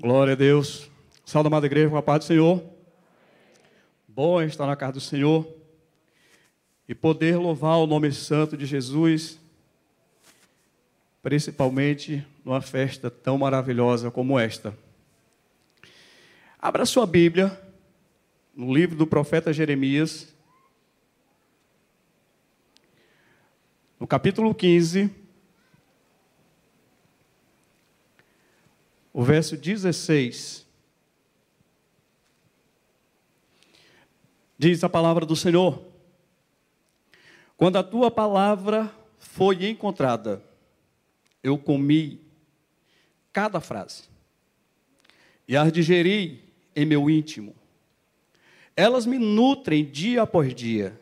Glória a Deus. Salve, amada igreja, com a paz do Senhor. Bom estar na casa do Senhor e poder louvar o nome santo de Jesus, principalmente numa festa tão maravilhosa como esta. Abra sua Bíblia no livro do profeta Jeremias, no capítulo 15. O verso 16. Diz a palavra do Senhor: Quando a tua palavra foi encontrada, eu comi cada frase e as digeri em meu íntimo. Elas me nutrem dia após dia,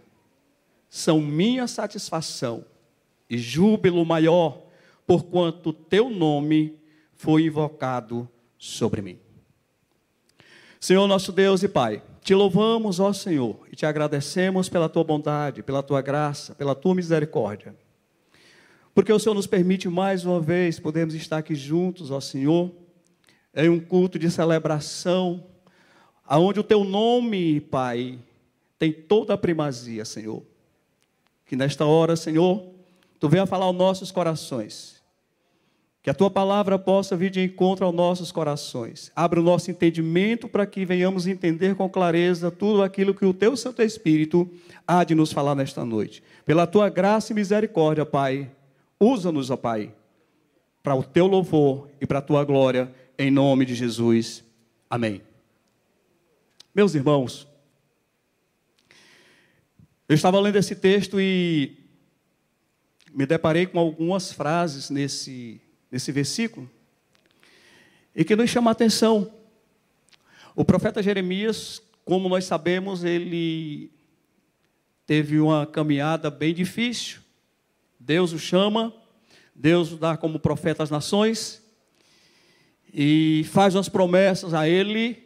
são minha satisfação e júbilo maior, porquanto teu nome foi invocado sobre mim. Senhor nosso Deus e Pai, te louvamos, ó Senhor, e te agradecemos pela tua bondade, pela tua graça, pela tua misericórdia. Porque o Senhor nos permite mais uma vez podermos estar aqui juntos, ó Senhor, em um culto de celebração, aonde o teu nome, Pai, tem toda a primazia, Senhor. Que nesta hora, Senhor, tu venha falar aos nossos corações que a tua palavra possa vir de encontro aos nossos corações. Abra o nosso entendimento para que venhamos entender com clareza tudo aquilo que o teu Santo Espírito há de nos falar nesta noite. Pela tua graça e misericórdia, Pai, usa-nos, ó Pai, para o teu louvor e para a tua glória, em nome de Jesus. Amém. Meus irmãos, eu estava lendo esse texto e me deparei com algumas frases nesse nesse versículo, e que nos chama a atenção. O profeta Jeremias, como nós sabemos, ele teve uma caminhada bem difícil. Deus o chama, Deus o dá como profeta às nações, e faz umas promessas a ele,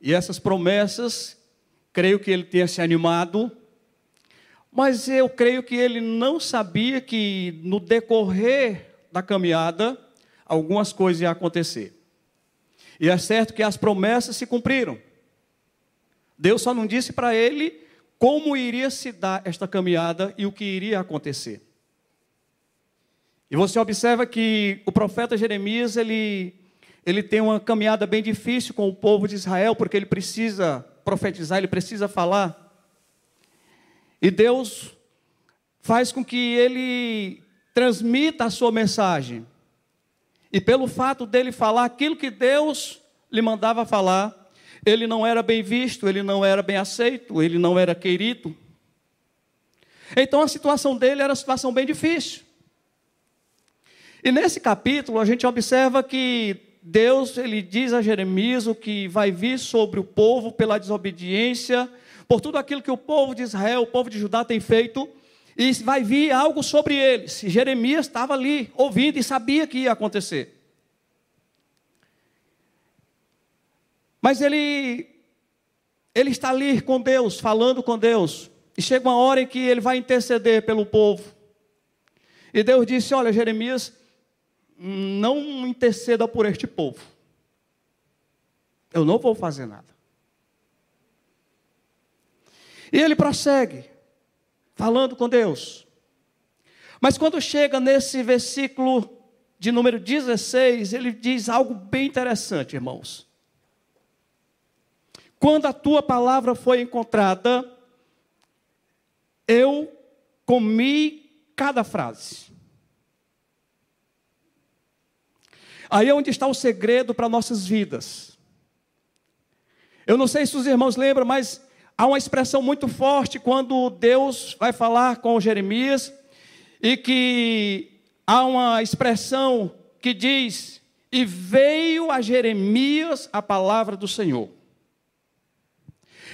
e essas promessas, creio que ele tenha se animado, mas eu creio que ele não sabia que no decorrer da caminhada, algumas coisas iam acontecer. E é certo que as promessas se cumpriram. Deus só não disse para ele como iria se dar esta caminhada e o que iria acontecer. E você observa que o profeta Jeremias, ele, ele tem uma caminhada bem difícil com o povo de Israel, porque ele precisa profetizar, ele precisa falar. E Deus faz com que ele transmita a sua mensagem. E pelo fato dele falar aquilo que Deus lhe mandava falar, ele não era bem visto, ele não era bem aceito, ele não era querido. Então a situação dele era uma situação bem difícil. E nesse capítulo a gente observa que Deus ele diz a Jeremias o que vai vir sobre o povo pela desobediência, por tudo aquilo que o povo de Israel, o povo de Judá tem feito, e vai vir algo sobre eles. Jeremias estava ali, ouvindo e sabia que ia acontecer. Mas ele, ele está ali com Deus, falando com Deus. E chega uma hora em que ele vai interceder pelo povo. E Deus disse: Olha, Jeremias, não interceda por este povo. Eu não vou fazer nada. E ele prossegue falando com Deus. Mas quando chega nesse versículo de número 16, ele diz algo bem interessante, irmãos. Quando a tua palavra foi encontrada, eu comi cada frase. Aí é onde está o segredo para nossas vidas. Eu não sei se os irmãos lembram, mas Há uma expressão muito forte quando Deus vai falar com Jeremias, e que há uma expressão que diz: E veio a Jeremias a palavra do Senhor.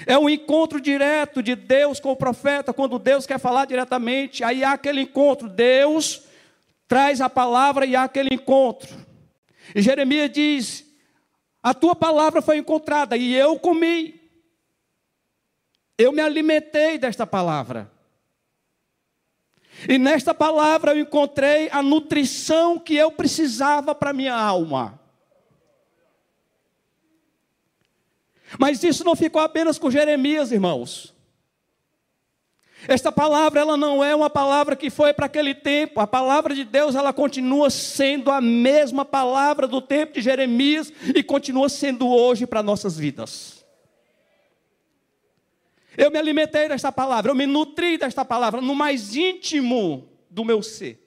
É um encontro direto de Deus com o profeta, quando Deus quer falar diretamente, aí há aquele encontro. Deus traz a palavra e há aquele encontro. E Jeremias diz: A tua palavra foi encontrada e eu comi. Eu me alimentei desta palavra. E nesta palavra eu encontrei a nutrição que eu precisava para minha alma. Mas isso não ficou apenas com Jeremias, irmãos. Esta palavra, ela não é uma palavra que foi para aquele tempo. A palavra de Deus, ela continua sendo a mesma palavra do tempo de Jeremias e continua sendo hoje para nossas vidas. Eu me alimentei desta palavra, eu me nutri desta palavra no mais íntimo do meu ser.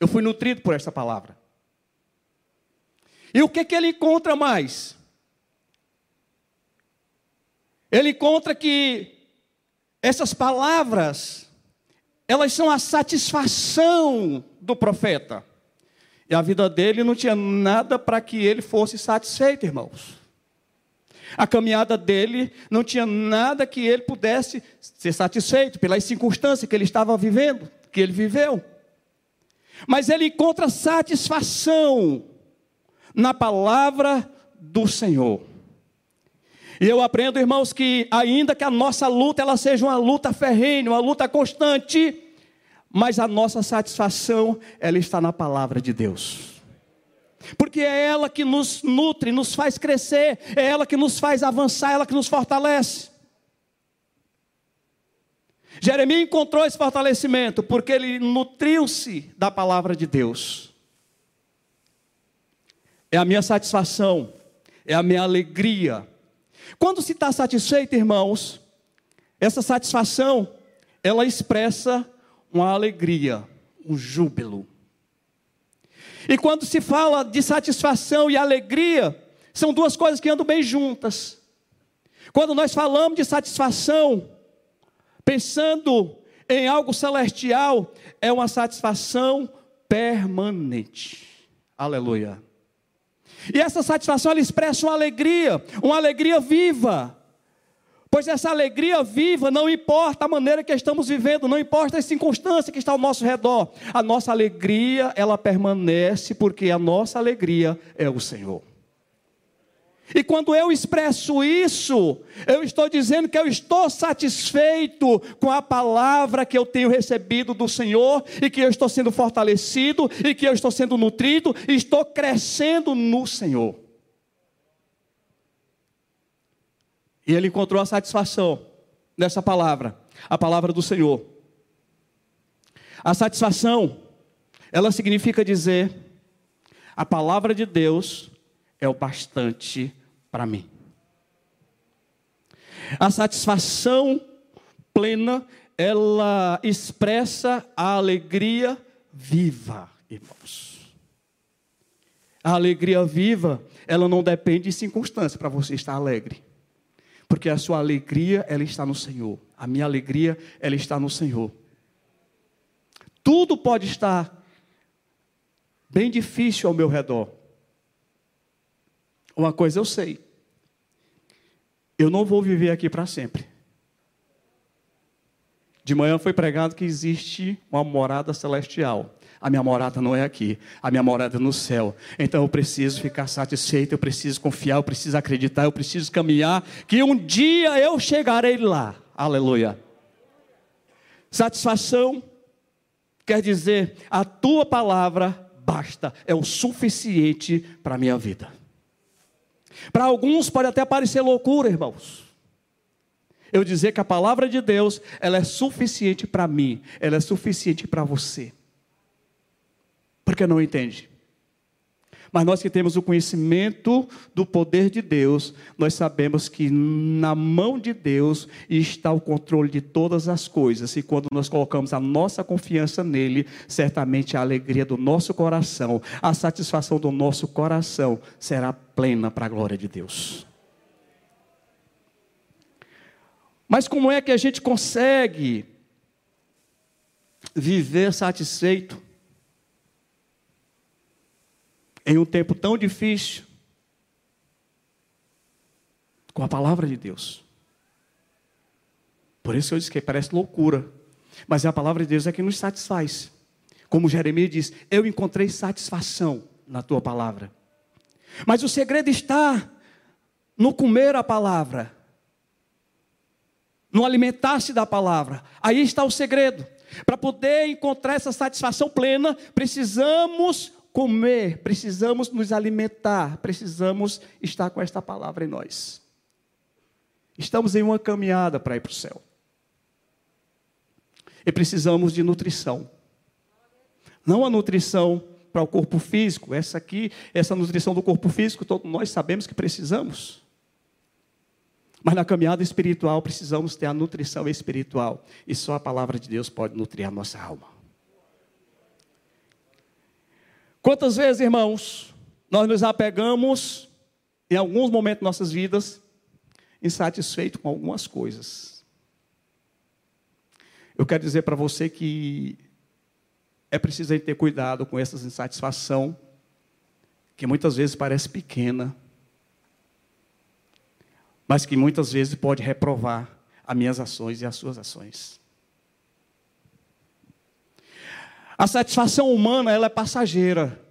Eu fui nutrido por esta palavra. E o que, que ele encontra mais? Ele encontra que essas palavras, elas são a satisfação do profeta. E a vida dele não tinha nada para que ele fosse satisfeito, irmãos. A caminhada dele não tinha nada que ele pudesse ser satisfeito pelas circunstâncias que ele estava vivendo, que ele viveu. Mas ele encontra satisfação na palavra do Senhor. E eu aprendo, irmãos, que ainda que a nossa luta ela seja uma luta ferrenha, uma luta constante, mas a nossa satisfação ela está na palavra de Deus. Porque é ela que nos nutre, nos faz crescer, é ela que nos faz avançar, é ela que nos fortalece. Jeremias encontrou esse fortalecimento porque ele nutriu-se da palavra de Deus. É a minha satisfação, é a minha alegria quando se está satisfeito, irmãos, essa satisfação, ela expressa uma alegria, um júbilo. E quando se fala de satisfação e alegria, são duas coisas que andam bem juntas. Quando nós falamos de satisfação, pensando em algo celestial, é uma satisfação permanente. Aleluia. E essa satisfação ela expressa uma alegria, uma alegria viva. Pois essa alegria viva não importa a maneira que estamos vivendo, não importa a circunstância que está ao nosso redor. A nossa alegria, ela permanece porque a nossa alegria é o Senhor. E quando eu expresso isso, eu estou dizendo que eu estou satisfeito com a palavra que eu tenho recebido do Senhor, e que eu estou sendo fortalecido, e que eu estou sendo nutrido, e estou crescendo no Senhor. E ele encontrou a satisfação nessa palavra, a palavra do Senhor. A satisfação, ela significa dizer, a palavra de Deus é o bastante para mim. A satisfação plena, ela expressa a alegria viva, irmãos. A alegria viva, ela não depende de circunstância para você estar alegre. Porque a sua alegria, ela está no Senhor. A minha alegria, ela está no Senhor. Tudo pode estar bem difícil ao meu redor. Uma coisa eu sei. Eu não vou viver aqui para sempre. De manhã foi pregado que existe uma morada celestial. A minha morada não é aqui, a minha morada é no céu. Então eu preciso ficar satisfeito, eu preciso confiar, eu preciso acreditar, eu preciso caminhar, que um dia eu chegarei lá. Aleluia. Satisfação quer dizer, a tua palavra basta, é o suficiente para a minha vida. Para alguns pode até parecer loucura, irmãos. Eu dizer que a palavra de Deus, ela é suficiente para mim, ela é suficiente para você. Porque não entende. Mas nós que temos o conhecimento do poder de Deus, nós sabemos que na mão de Deus está o controle de todas as coisas. E quando nós colocamos a nossa confiança nele, certamente a alegria do nosso coração, a satisfação do nosso coração será plena para a glória de Deus. Mas como é que a gente consegue viver satisfeito em um tempo tão difícil, com a palavra de Deus. Por isso eu disse que parece loucura, mas a palavra de Deus é que nos satisfaz. Como Jeremias diz: Eu encontrei satisfação na tua palavra. Mas o segredo está no comer a palavra, no alimentar-se da palavra. Aí está o segredo. Para poder encontrar essa satisfação plena, precisamos comer, precisamos nos alimentar, precisamos estar com esta palavra em nós. Estamos em uma caminhada para ir para o céu. E precisamos de nutrição. Não a nutrição para o corpo físico, essa aqui, essa nutrição do corpo físico, todos nós sabemos que precisamos. Mas na caminhada espiritual precisamos ter a nutrição espiritual. E só a palavra de Deus pode nutrir a nossa alma. Quantas vezes, irmãos, nós nos apegamos, em alguns momentos de nossas vidas, insatisfeitos com algumas coisas. Eu quero dizer para você que é preciso ter cuidado com essa insatisfação, que muitas vezes parece pequena, mas que muitas vezes pode reprovar as minhas ações e as suas ações. A satisfação humana, ela é passageira.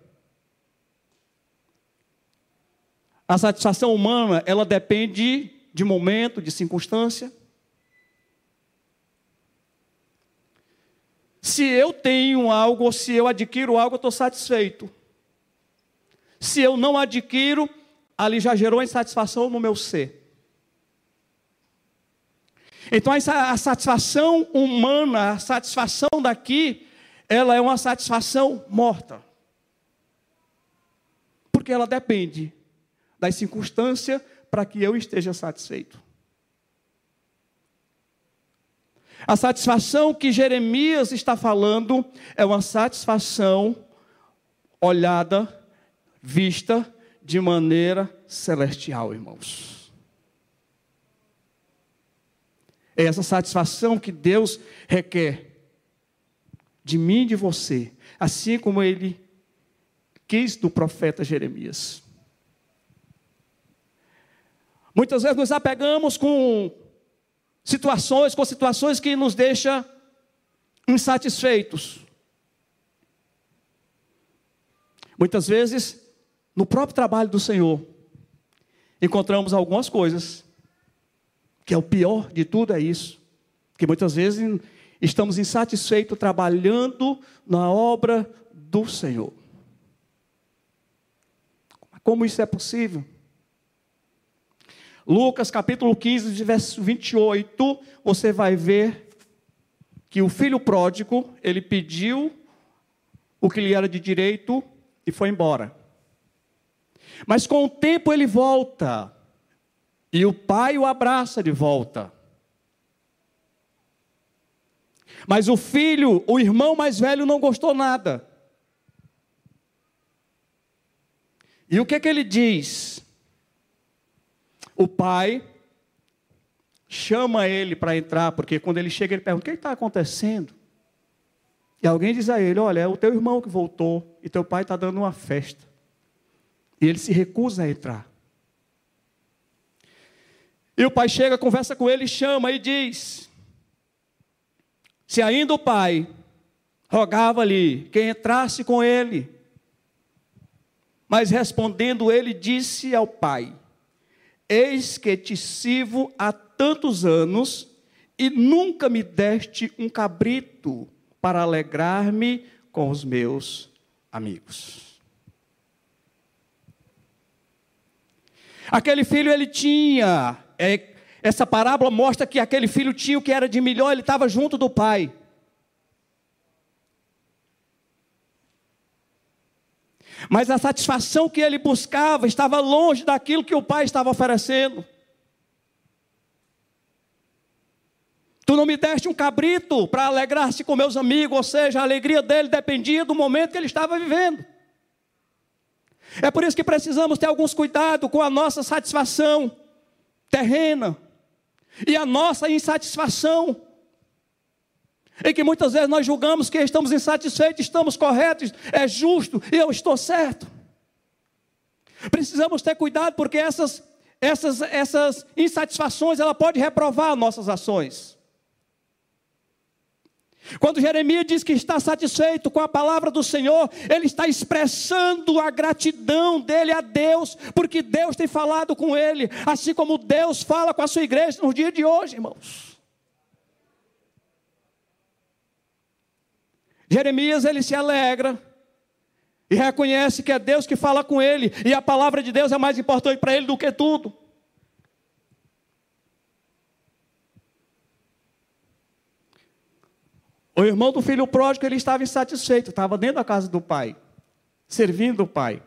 A satisfação humana, ela depende de momento, de circunstância. Se eu tenho algo ou se eu adquiro algo, eu estou satisfeito. Se eu não adquiro, ali já gerou insatisfação no meu ser. Então, a satisfação humana, a satisfação daqui, ela é uma satisfação morta. Porque ela depende das circunstâncias para que eu esteja satisfeito. A satisfação que Jeremias está falando é uma satisfação olhada, vista de maneira celestial, irmãos. É essa satisfação que Deus requer de mim e de você, assim como ele quis do profeta Jeremias. Muitas vezes nos apegamos com situações, com situações que nos deixam insatisfeitos. Muitas vezes, no próprio trabalho do Senhor, encontramos algumas coisas, que é o pior de tudo é isso, que muitas vezes estamos insatisfeitos trabalhando na obra do Senhor. Como isso é possível? Lucas capítulo 15, verso 28, você vai ver que o filho pródigo, ele pediu o que lhe era de direito e foi embora. Mas com o tempo ele volta, e o pai o abraça de volta. Mas o filho, o irmão mais velho, não gostou nada. E o que é que ele diz? O pai chama ele para entrar, porque quando ele chega, ele pergunta: o que está acontecendo? E alguém diz a ele: Olha, é o teu irmão que voltou e teu pai está dando uma festa. E ele se recusa a entrar. E o pai chega, conversa com ele, chama e diz: Se ainda o pai rogava-lhe que entrasse com ele, mas respondendo ele, disse ao pai: Eis que te sirvo há tantos anos e nunca me deste um cabrito para alegrar-me com os meus amigos. Aquele filho ele tinha, essa parábola mostra que aquele filho tinha o que era de melhor, ele estava junto do pai. Mas a satisfação que ele buscava estava longe daquilo que o pai estava oferecendo. Tu não me deste um cabrito para alegrar-se com meus amigos, ou seja, a alegria dele dependia do momento que ele estava vivendo. É por isso que precisamos ter alguns cuidados com a nossa satisfação terrena e a nossa insatisfação em que muitas vezes nós julgamos que estamos insatisfeitos, estamos corretos, é justo e eu estou certo. Precisamos ter cuidado porque essas, essas, essas insatisfações ela pode reprovar nossas ações. Quando Jeremias diz que está satisfeito com a palavra do Senhor, ele está expressando a gratidão dele a Deus, porque Deus tem falado com ele, assim como Deus fala com a sua igreja nos dias de hoje, irmãos. Jeremias ele se alegra E reconhece que é Deus que fala com ele, e a palavra de Deus é mais importante para ele do que tudo. O irmão do filho pródigo, ele estava insatisfeito, estava dentro da casa do pai, servindo o pai.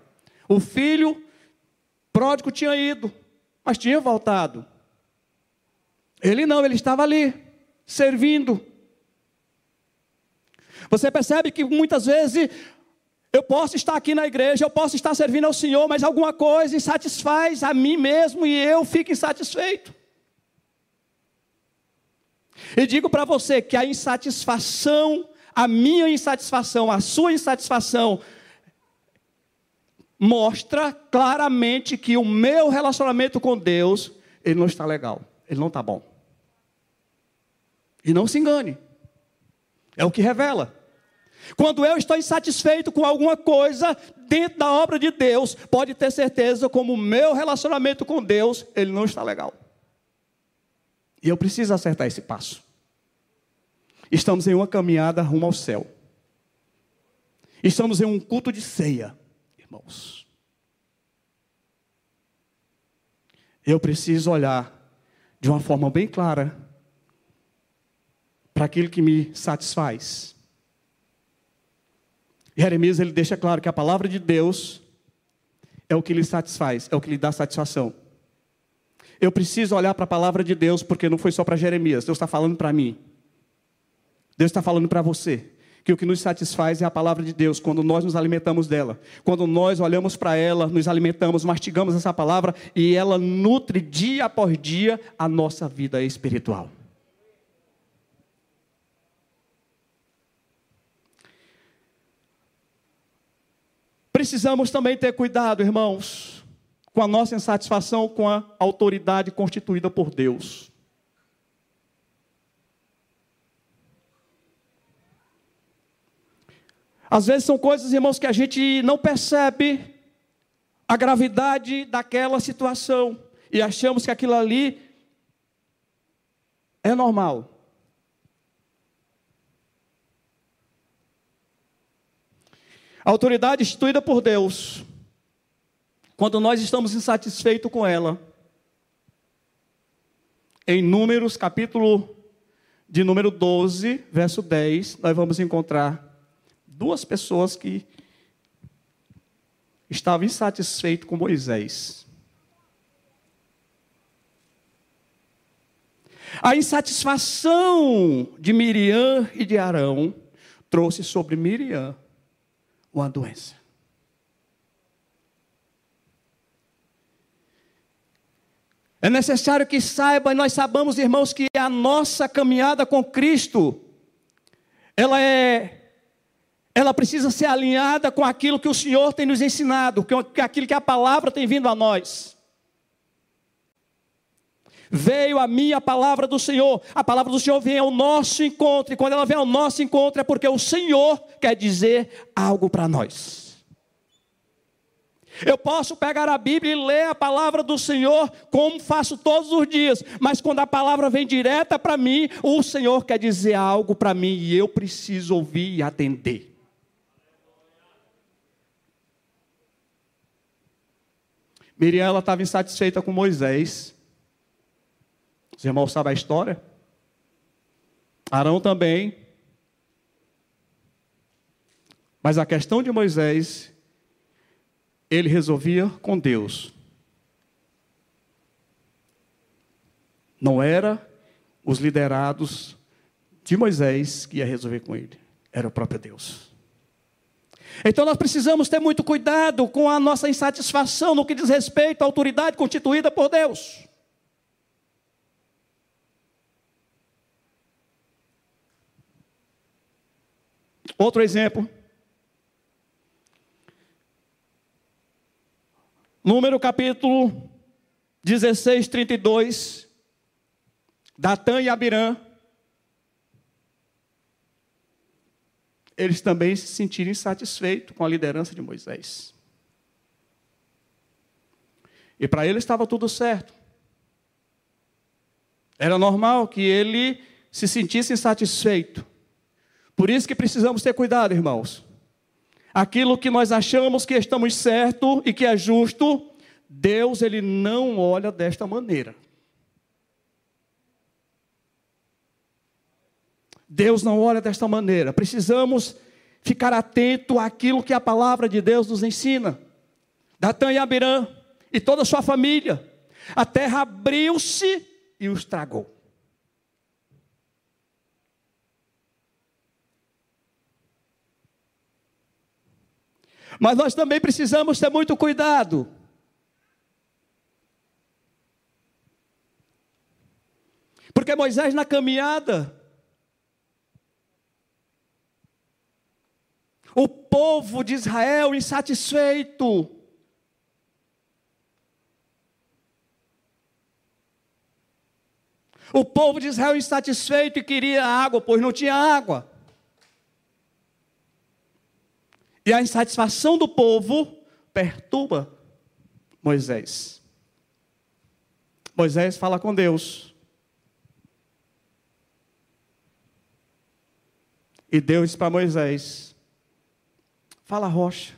O filho pródigo tinha ido, mas tinha voltado. Ele não, ele estava ali, servindo. Você percebe que muitas vezes eu posso estar aqui na igreja, eu posso estar servindo ao Senhor, mas alguma coisa insatisfaz a mim mesmo e eu fico insatisfeito. E digo para você que a insatisfação, a minha insatisfação, a sua insatisfação, mostra claramente que o meu relacionamento com Deus, ele não está legal, ele não está bom. E não se engane, é o que revela. Quando eu estou insatisfeito com alguma coisa dentro da obra de Deus, pode ter certeza como o meu relacionamento com Deus, ele não está legal. E eu preciso acertar esse passo. Estamos em uma caminhada rumo ao céu. Estamos em um culto de ceia, irmãos. Eu preciso olhar de uma forma bem clara para aquilo que me satisfaz. Jeremias ele deixa claro que a palavra de Deus é o que lhe satisfaz, é o que lhe dá satisfação. Eu preciso olhar para a palavra de Deus, porque não foi só para Jeremias, Deus está falando para mim. Deus está falando para você. Que o que nos satisfaz é a palavra de Deus, quando nós nos alimentamos dela. Quando nós olhamos para ela, nos alimentamos, mastigamos essa palavra e ela nutre dia após dia a nossa vida espiritual. Precisamos também ter cuidado, irmãos, com a nossa insatisfação com a autoridade constituída por Deus. Às vezes são coisas, irmãos, que a gente não percebe a gravidade daquela situação e achamos que aquilo ali é normal. A autoridade instituída por Deus quando nós estamos insatisfeitos com ela. Em Números, capítulo de número 12, verso 10, nós vamos encontrar duas pessoas que estavam insatisfeitos com Moisés. A insatisfação de Miriam e de Arão trouxe sobre Miriam uma doença. É necessário que saiba, nós sabamos, irmãos, que a nossa caminhada com Cristo, ela é ela precisa ser alinhada com aquilo que o Senhor tem nos ensinado, com aquilo que a palavra tem vindo a nós. Veio a minha palavra do Senhor, a palavra do Senhor vem ao nosso encontro, e quando ela vem ao nosso encontro é porque o Senhor quer dizer algo para nós. Eu posso pegar a Bíblia e ler a palavra do Senhor, como faço todos os dias, mas quando a palavra vem direta para mim, o Senhor quer dizer algo para mim e eu preciso ouvir e atender. Miriam estava insatisfeita com Moisés. Os irmãos sabem a história? Arão também. Mas a questão de Moisés ele resolvia com Deus. Não era os liderados de Moisés que ia resolver com ele, era o próprio Deus. Então nós precisamos ter muito cuidado com a nossa insatisfação no que diz respeito à autoridade constituída por Deus. Outro exemplo. Número capítulo 16, 32. Datã e Abirã. Eles também se sentiram insatisfeitos com a liderança de Moisés. E para ele estava tudo certo. Era normal que ele se sentisse insatisfeito. Por isso que precisamos ter cuidado, irmãos. Aquilo que nós achamos que estamos certo e que é justo, Deus ele não olha desta maneira. Deus não olha desta maneira. Precisamos ficar atento àquilo que a palavra de Deus nos ensina. Datã e Abirã e toda a sua família. A terra abriu-se e os tragou. Mas nós também precisamos ter muito cuidado. Porque Moisés, na caminhada, O povo de Israel insatisfeito. O povo de Israel insatisfeito e queria água, pois não tinha água. E a insatisfação do povo perturba Moisés. Moisés fala com Deus. E Deus disse para Moisés: Fala rocha.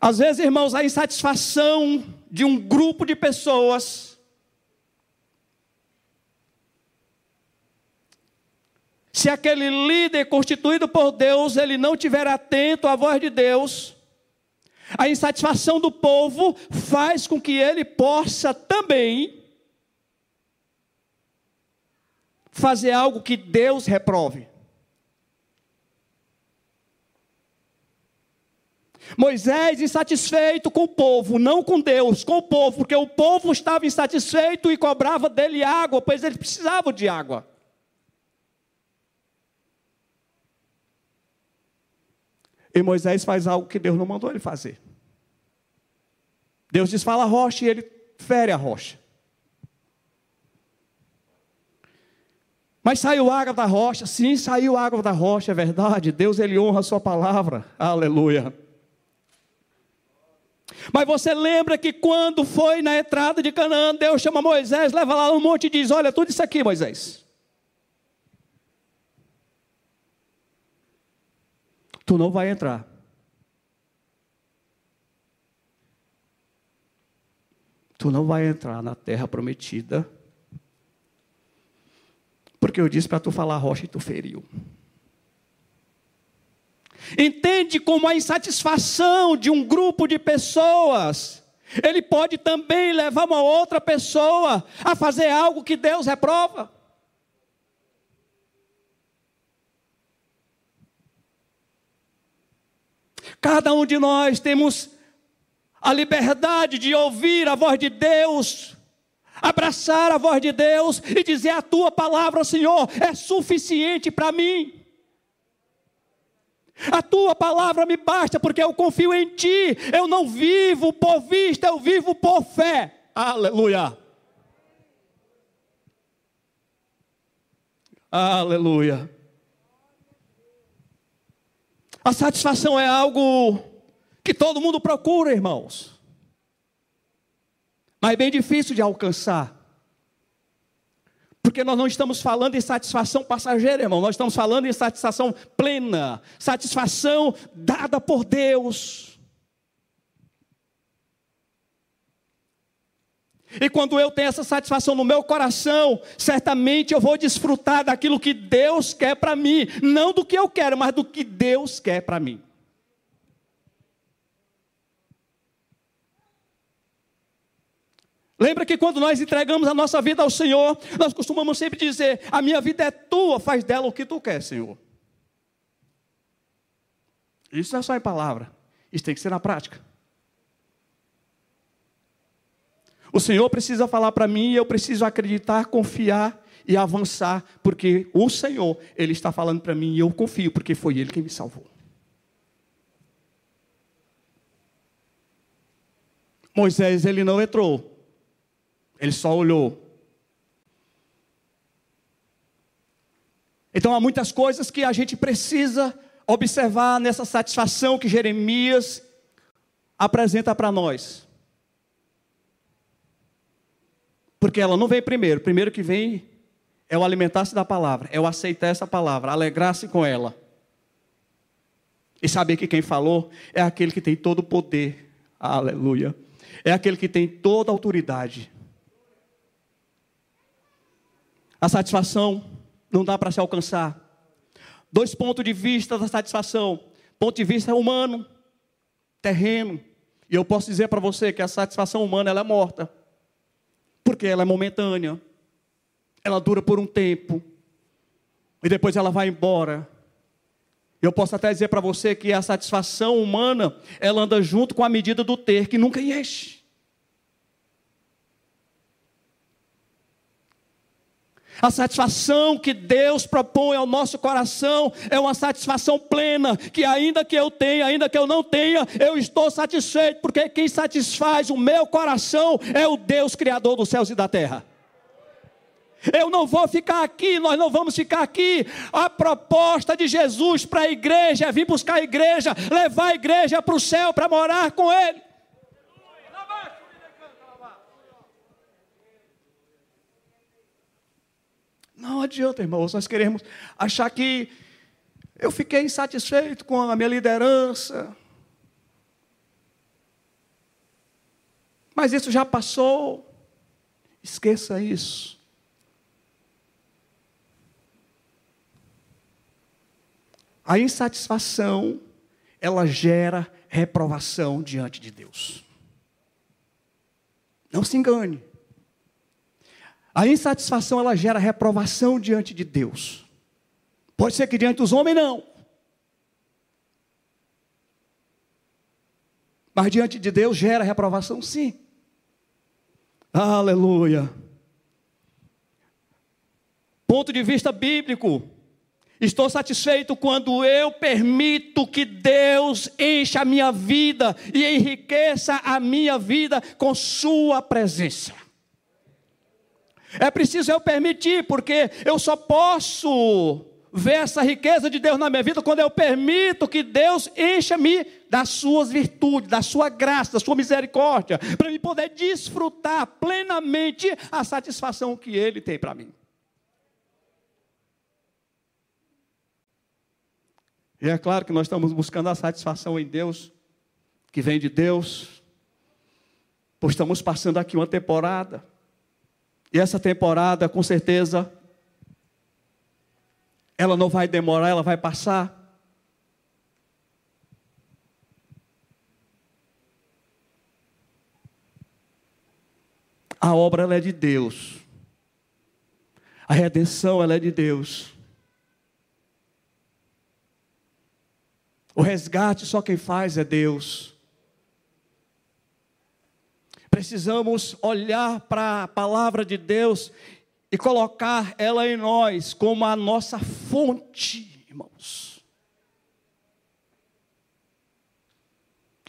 Às vezes, irmãos, a insatisfação de um grupo de pessoas. Se aquele líder constituído por Deus, ele não tiver atento à voz de Deus, a insatisfação do povo faz com que ele possa também fazer algo que Deus reprove. Moisés insatisfeito com o povo, não com Deus, com o povo, porque o povo estava insatisfeito e cobrava dele água, pois eles precisavam de água. E Moisés faz algo que Deus não mandou ele fazer. Deus diz: fala a rocha, e ele fere a rocha. Mas saiu água da rocha, sim, saiu água da rocha, é verdade. Deus ele honra a sua palavra. Aleluia. Mas você lembra que quando foi na entrada de Canaã, Deus chama Moisés, leva lá no monte e diz: Olha, tudo isso aqui, Moisés. Tu não vai entrar. Tu não vai entrar na terra prometida. Porque eu disse para tu falar rocha e tu feriu. Entende como a insatisfação de um grupo de pessoas, ele pode também levar uma outra pessoa a fazer algo que Deus reprova. Cada um de nós temos a liberdade de ouvir a voz de Deus, abraçar a voz de Deus e dizer: A tua palavra, Senhor, é suficiente para mim. A tua palavra me basta, porque eu confio em ti. Eu não vivo por vista, eu vivo por fé. Aleluia. Aleluia. A satisfação é algo que todo mundo procura, irmãos. Mas é bem difícil de alcançar. Porque nós não estamos falando em satisfação passageira, irmão, nós estamos falando em satisfação plena, satisfação dada por Deus. E quando eu tenho essa satisfação no meu coração, certamente eu vou desfrutar daquilo que Deus quer para mim, não do que eu quero, mas do que Deus quer para mim. Lembra que quando nós entregamos a nossa vida ao Senhor, nós costumamos sempre dizer: A minha vida é tua, faz dela o que tu quer, Senhor. Isso não é só em palavra, isso tem que ser na prática. O Senhor precisa falar para mim e eu preciso acreditar, confiar e avançar, porque o Senhor, Ele está falando para mim e eu confio, porque foi Ele quem me salvou. Moisés, ele não entrou ele só olhou. Então há muitas coisas que a gente precisa observar nessa satisfação que Jeremias apresenta para nós. Porque ela não vem primeiro, primeiro que vem é o alimentar-se da palavra, é o aceitar essa palavra, alegrar-se com ela. E saber que quem falou é aquele que tem todo o poder. Aleluia. É aquele que tem toda a autoridade. A satisfação não dá para se alcançar. Dois pontos de vista da satisfação: ponto de vista humano, terreno. E eu posso dizer para você que a satisfação humana ela é morta, porque ela é momentânea, ela dura por um tempo, e depois ela vai embora. Eu posso até dizer para você que a satisfação humana, ela anda junto com a medida do ter, que nunca enche. A satisfação que Deus propõe ao nosso coração é uma satisfação plena, que ainda que eu tenha, ainda que eu não tenha, eu estou satisfeito, porque quem satisfaz o meu coração é o Deus Criador dos céus e da terra. Eu não vou ficar aqui, nós não vamos ficar aqui. A proposta de Jesus para a igreja é vir buscar a igreja, levar a igreja para o céu para morar com Ele. Não adianta, irmãos, nós queremos achar que eu fiquei insatisfeito com a minha liderança. Mas isso já passou. Esqueça isso. A insatisfação, ela gera reprovação diante de Deus. Não se engane. A insatisfação ela gera reprovação diante de Deus. Pode ser que diante dos homens não. Mas diante de Deus gera reprovação sim. Aleluia. Ponto de vista bíblico. Estou satisfeito quando eu permito que Deus encha a minha vida e enriqueça a minha vida com Sua presença. É preciso eu permitir, porque eu só posso ver essa riqueza de Deus na minha vida quando eu permito que Deus encha-me das suas virtudes, da sua graça, da sua misericórdia, para me poder desfrutar plenamente a satisfação que Ele tem para mim. E é claro que nós estamos buscando a satisfação em Deus, que vem de Deus, pois estamos passando aqui uma temporada e essa temporada, com certeza, ela não vai demorar, ela vai passar. A obra ela é de Deus. A redenção ela é de Deus. O resgate só quem faz é Deus. Precisamos olhar para a palavra de Deus e colocar ela em nós como a nossa fonte, irmãos.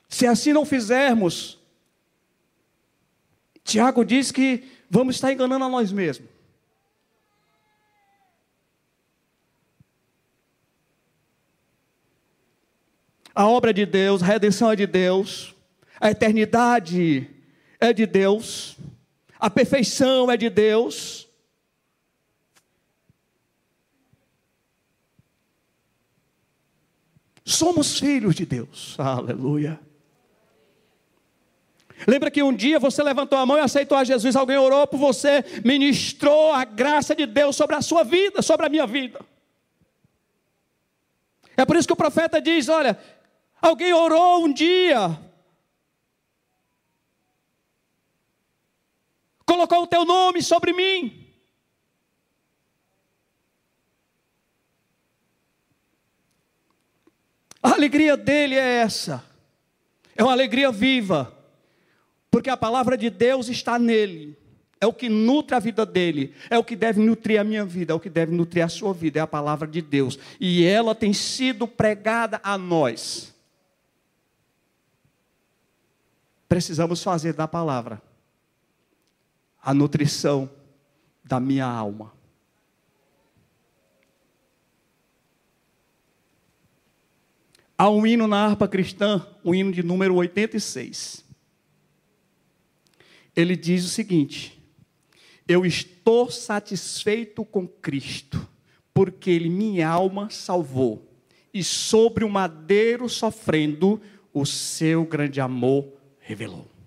Se assim não fizermos, Tiago diz que vamos estar enganando a nós mesmos. A obra de Deus, a redenção é de Deus, a eternidade é de Deus, a perfeição é de Deus. Somos filhos de Deus, aleluia. Lembra que um dia você levantou a mão e aceitou a Jesus, alguém orou por você, ministrou a graça de Deus sobre a sua vida, sobre a minha vida. É por isso que o profeta diz: olha, alguém orou um dia colocou o teu nome sobre mim. A alegria dele é essa, é uma alegria viva, porque a palavra de Deus está nele, é o que nutre a vida dele, é o que deve nutrir a minha vida, é o que deve nutrir a sua vida, é a palavra de Deus, e ela tem sido pregada a nós. Precisamos fazer da palavra a nutrição da minha alma. Há um hino na harpa cristã, o hino de número 86. Ele diz o seguinte: Eu estou satisfeito com Cristo, porque Ele minha alma salvou, e sobre o madeiro sofrendo, o seu grande amor revelou.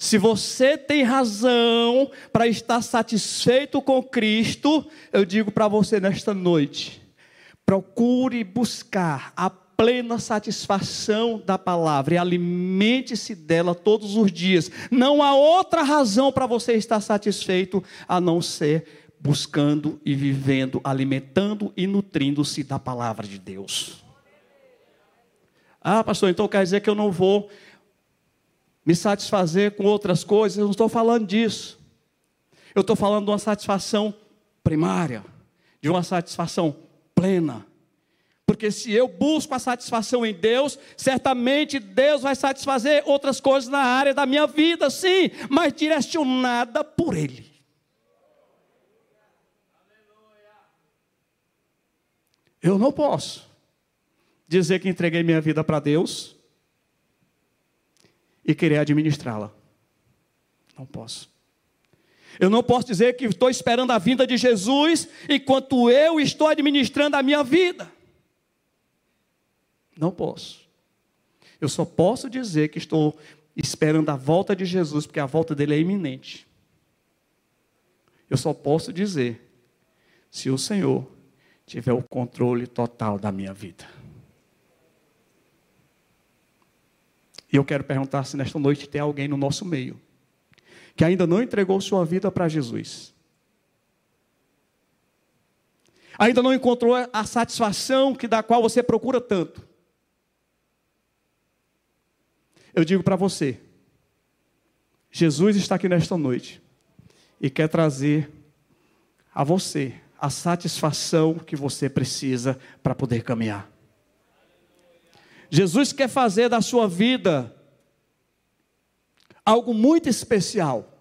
Se você tem razão para estar satisfeito com Cristo, eu digo para você nesta noite: procure buscar a plena satisfação da palavra e alimente-se dela todos os dias. Não há outra razão para você estar satisfeito a não ser buscando e vivendo, alimentando e nutrindo-se da palavra de Deus. Ah, pastor, então quer dizer que eu não vou me satisfazer com outras coisas? Eu não estou falando disso. Eu estou falando de uma satisfação primária, de uma satisfação plena. Porque se eu busco a satisfação em Deus, certamente Deus vai satisfazer outras coisas na área da minha vida, sim, mas direcionada por Ele. Eu não posso dizer que entreguei minha vida para Deus e querer administrá-la. Não posso. Eu não posso dizer que estou esperando a vinda de Jesus enquanto eu estou administrando a minha vida. Não posso. Eu só posso dizer que estou esperando a volta de Jesus, porque a volta dele é iminente. Eu só posso dizer se o Senhor tiver o controle total da minha vida. E eu quero perguntar se nesta noite tem alguém no nosso meio que ainda não entregou sua vida para Jesus. Ainda não encontrou a satisfação que da qual você procura tanto. Eu digo para você, Jesus está aqui nesta noite e quer trazer a você a satisfação que você precisa para poder caminhar. Jesus quer fazer da sua vida algo muito especial.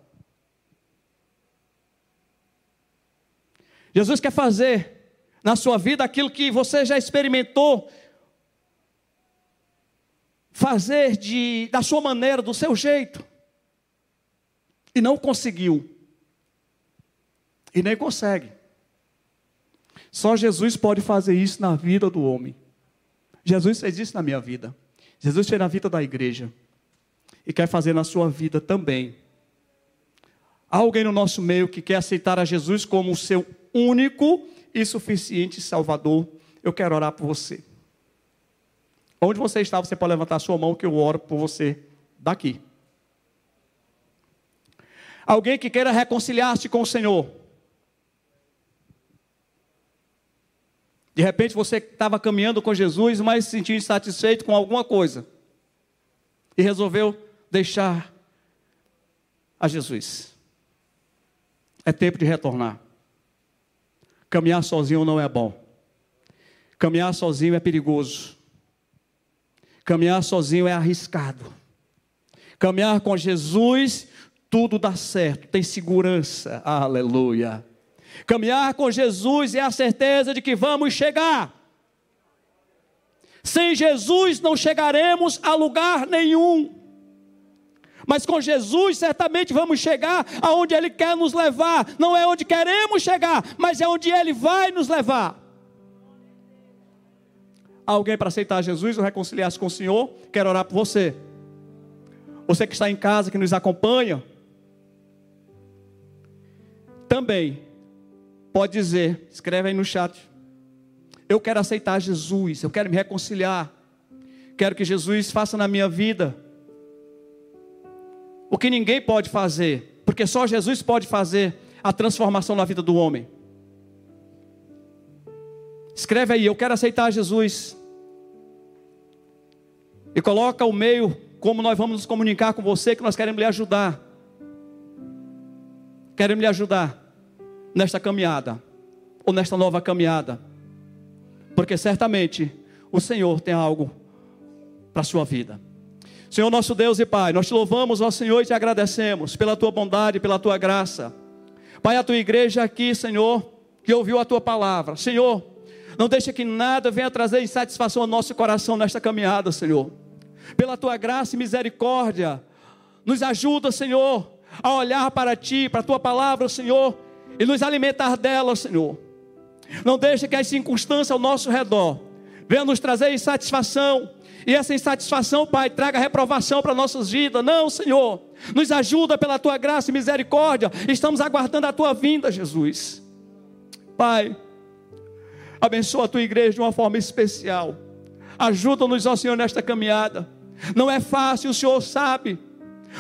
Jesus quer fazer na sua vida aquilo que você já experimentou fazer de, da sua maneira, do seu jeito. E não conseguiu. E nem consegue. Só Jesus pode fazer isso na vida do homem. Jesus fez isso na minha vida. Jesus fez na vida da igreja. E quer fazer na sua vida também. Há alguém no nosso meio que quer aceitar a Jesus como o seu único e suficiente Salvador. Eu quero orar por você. Onde você está, você pode levantar a sua mão que eu oro por você daqui. Alguém que queira reconciliar-se com o Senhor. De repente você estava caminhando com Jesus, mas se sentiu insatisfeito com alguma coisa. E resolveu deixar a Jesus. É tempo de retornar. Caminhar sozinho não é bom. Caminhar sozinho é perigoso. Caminhar sozinho é arriscado. Caminhar com Jesus, tudo dá certo, tem segurança. Aleluia. Caminhar com Jesus é a certeza de que vamos chegar. Sem Jesus não chegaremos a lugar nenhum. Mas com Jesus certamente vamos chegar aonde Ele quer nos levar. Não é onde queremos chegar, mas é onde Ele vai nos levar alguém para aceitar Jesus ou reconciliar-se com o Senhor, quero orar por você. Você que está em casa, que nos acompanha, também pode dizer, escreve aí no chat. Eu quero aceitar Jesus, eu quero me reconciliar. Quero que Jesus faça na minha vida o que ninguém pode fazer, porque só Jesus pode fazer a transformação na vida do homem. Escreve aí, eu quero aceitar Jesus. E coloca o meio como nós vamos nos comunicar com você, que nós queremos lhe ajudar. Queremos lhe ajudar nesta caminhada, ou nesta nova caminhada. Porque certamente o Senhor tem algo para a sua vida. Senhor nosso Deus e Pai, nós te louvamos, ó Senhor, e te agradecemos pela tua bondade, pela tua graça. Pai, a tua igreja aqui, Senhor, que ouviu a tua palavra. Senhor, não deixe que nada venha trazer insatisfação ao nosso coração nesta caminhada, Senhor pela tua graça e misericórdia. Nos ajuda, Senhor, a olhar para Ti, para a Tua palavra, Senhor, e nos alimentar dela, Senhor. Não deixe que as circunstâncias ao nosso redor venham nos trazer insatisfação, e essa insatisfação, Pai, traga reprovação para nossas vidas. Não, Senhor, nos ajuda pela Tua graça e misericórdia. Estamos aguardando a Tua vinda, Jesus. Pai, abençoa a Tua igreja de uma forma especial. Ajuda-nos, ó Senhor, nesta caminhada. Não é fácil, o Senhor sabe.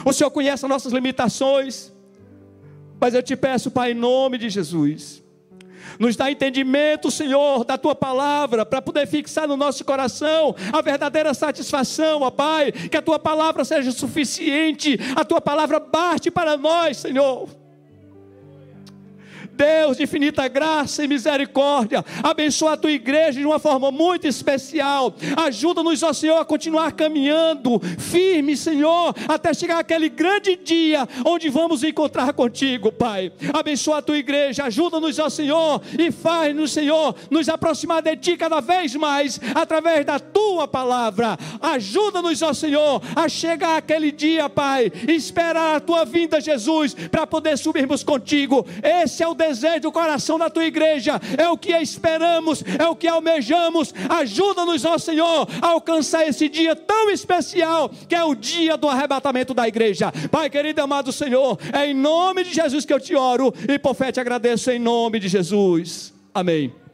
O Senhor conhece as nossas limitações. Mas eu te peço, Pai, em nome de Jesus. Nos dá entendimento, Senhor, da tua palavra, para poder fixar no nosso coração a verdadeira satisfação, ó Pai. Que a tua palavra seja suficiente, a tua palavra bate para nós, Senhor. Deus de infinita graça e misericórdia, abençoa a tua igreja de uma forma muito especial. Ajuda-nos, ó Senhor, a continuar caminhando firme, Senhor, até chegar aquele grande dia onde vamos encontrar contigo, Pai. Abençoa a tua igreja, ajuda-nos, ó Senhor, e faz-nos, Senhor, nos aproximar de ti cada vez mais através da tua palavra. Ajuda-nos, ó Senhor, a chegar aquele dia, Pai, e esperar a tua vinda, Jesus, para poder subirmos contigo. Esse é o desejo do coração da tua igreja, é o que esperamos, é o que almejamos. Ajuda-nos, ó Senhor, a alcançar esse dia tão especial, que é o dia do arrebatamento da igreja. Pai querido e amado Senhor, é em nome de Jesus que eu te oro e por fé te agradeço em nome de Jesus. Amém.